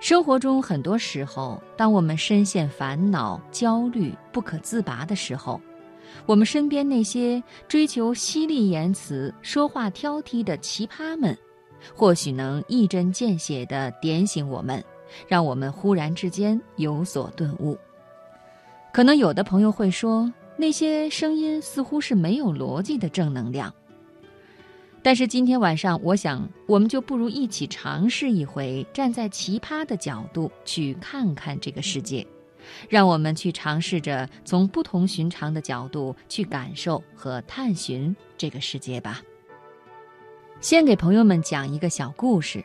生活中很多时候，当我们深陷烦恼、焦虑不可自拔的时候，我们身边那些追求犀利言辞、说话挑剔的奇葩们，或许能一针见血地点醒我们，让我们忽然之间有所顿悟。可能有的朋友会说，那些声音似乎是没有逻辑的正能量。但是今天晚上，我想我们就不如一起尝试一回，站在奇葩的角度去看看这个世界，让我们去尝试着从不同寻常的角度去感受和探寻这个世界吧。先给朋友们讲一个小故事：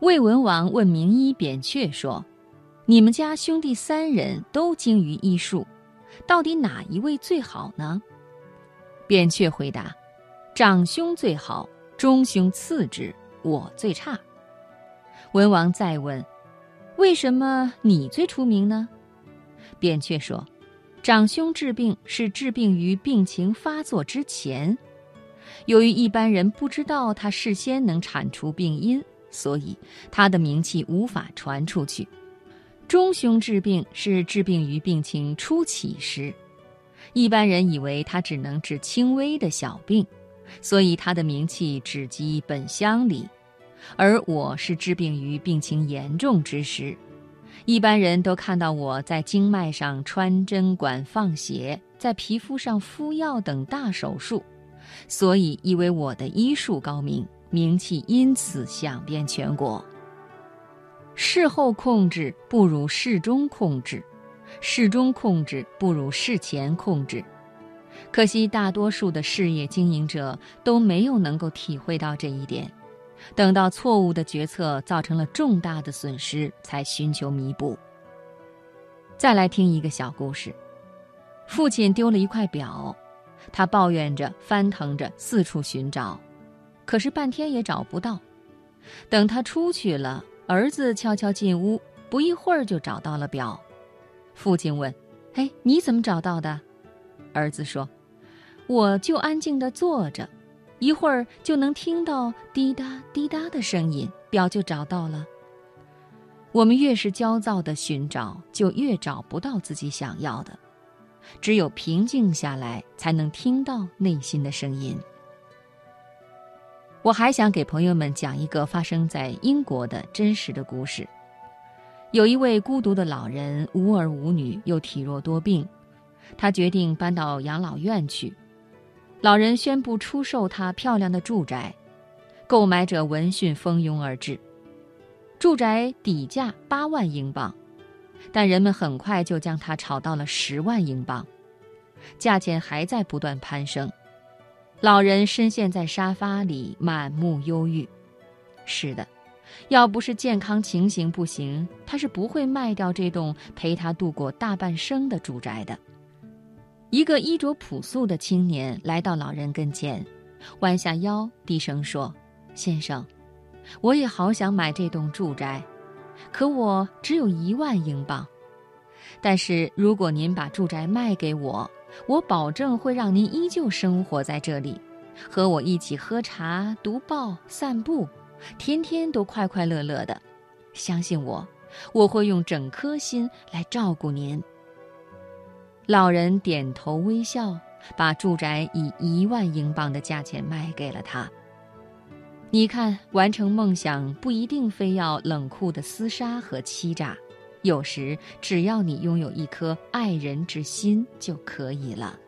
魏文王问名医扁鹊说：“你们家兄弟三人都精于医术，到底哪一位最好呢？”扁鹊回答。长兄最好，中兄次之，我最差。文王再问：“为什么你最出名呢？”扁鹊说：“长兄治病是治病于病情发作之前，由于一般人不知道他事先能铲除病因，所以他的名气无法传出去。中兄治病是治病于病情初起时，一般人以为他只能治轻微的小病。”所以他的名气只及本乡里，而我是治病于病情严重之时，一般人都看到我在经脉上穿针管放血，在皮肤上敷药等大手术，所以以为我的医术高明，名气因此响遍全国。事后控制不如事中控制，事中控制不如事前控制。可惜，大多数的事业经营者都没有能够体会到这一点，等到错误的决策造成了重大的损失，才寻求弥补。再来听一个小故事：父亲丢了一块表，他抱怨着、翻腾着，四处寻找，可是半天也找不到。等他出去了，儿子悄悄进屋，不一会儿就找到了表。父亲问：“哎，你怎么找到的？”儿子说。我就安静地坐着，一会儿就能听到滴答滴答的声音，表就找到了。我们越是焦躁地寻找，就越找不到自己想要的。只有平静下来，才能听到内心的声音。我还想给朋友们讲一个发生在英国的真实的故事。有一位孤独的老人，无儿无女，又体弱多病，他决定搬到养老院去。老人宣布出售他漂亮的住宅，购买者闻讯蜂拥而至。住宅底价八万英镑，但人们很快就将它炒到了十万英镑，价钱还在不断攀升。老人深陷在沙发里，满目忧郁。是的，要不是健康情形不行，他是不会卖掉这栋陪他度过大半生的住宅的。一个衣着朴素的青年来到老人跟前，弯下腰，低声说：“先生，我也好想买这栋住宅，可我只有一万英镑。但是如果您把住宅卖给我，我保证会让您依旧生活在这里，和我一起喝茶、读报、散步，天天都快快乐乐的。相信我，我会用整颗心来照顾您。”老人点头微笑，把住宅以一万英镑的价钱卖给了他。你看，完成梦想不一定非要冷酷的厮杀和欺诈，有时只要你拥有一颗爱人之心就可以了。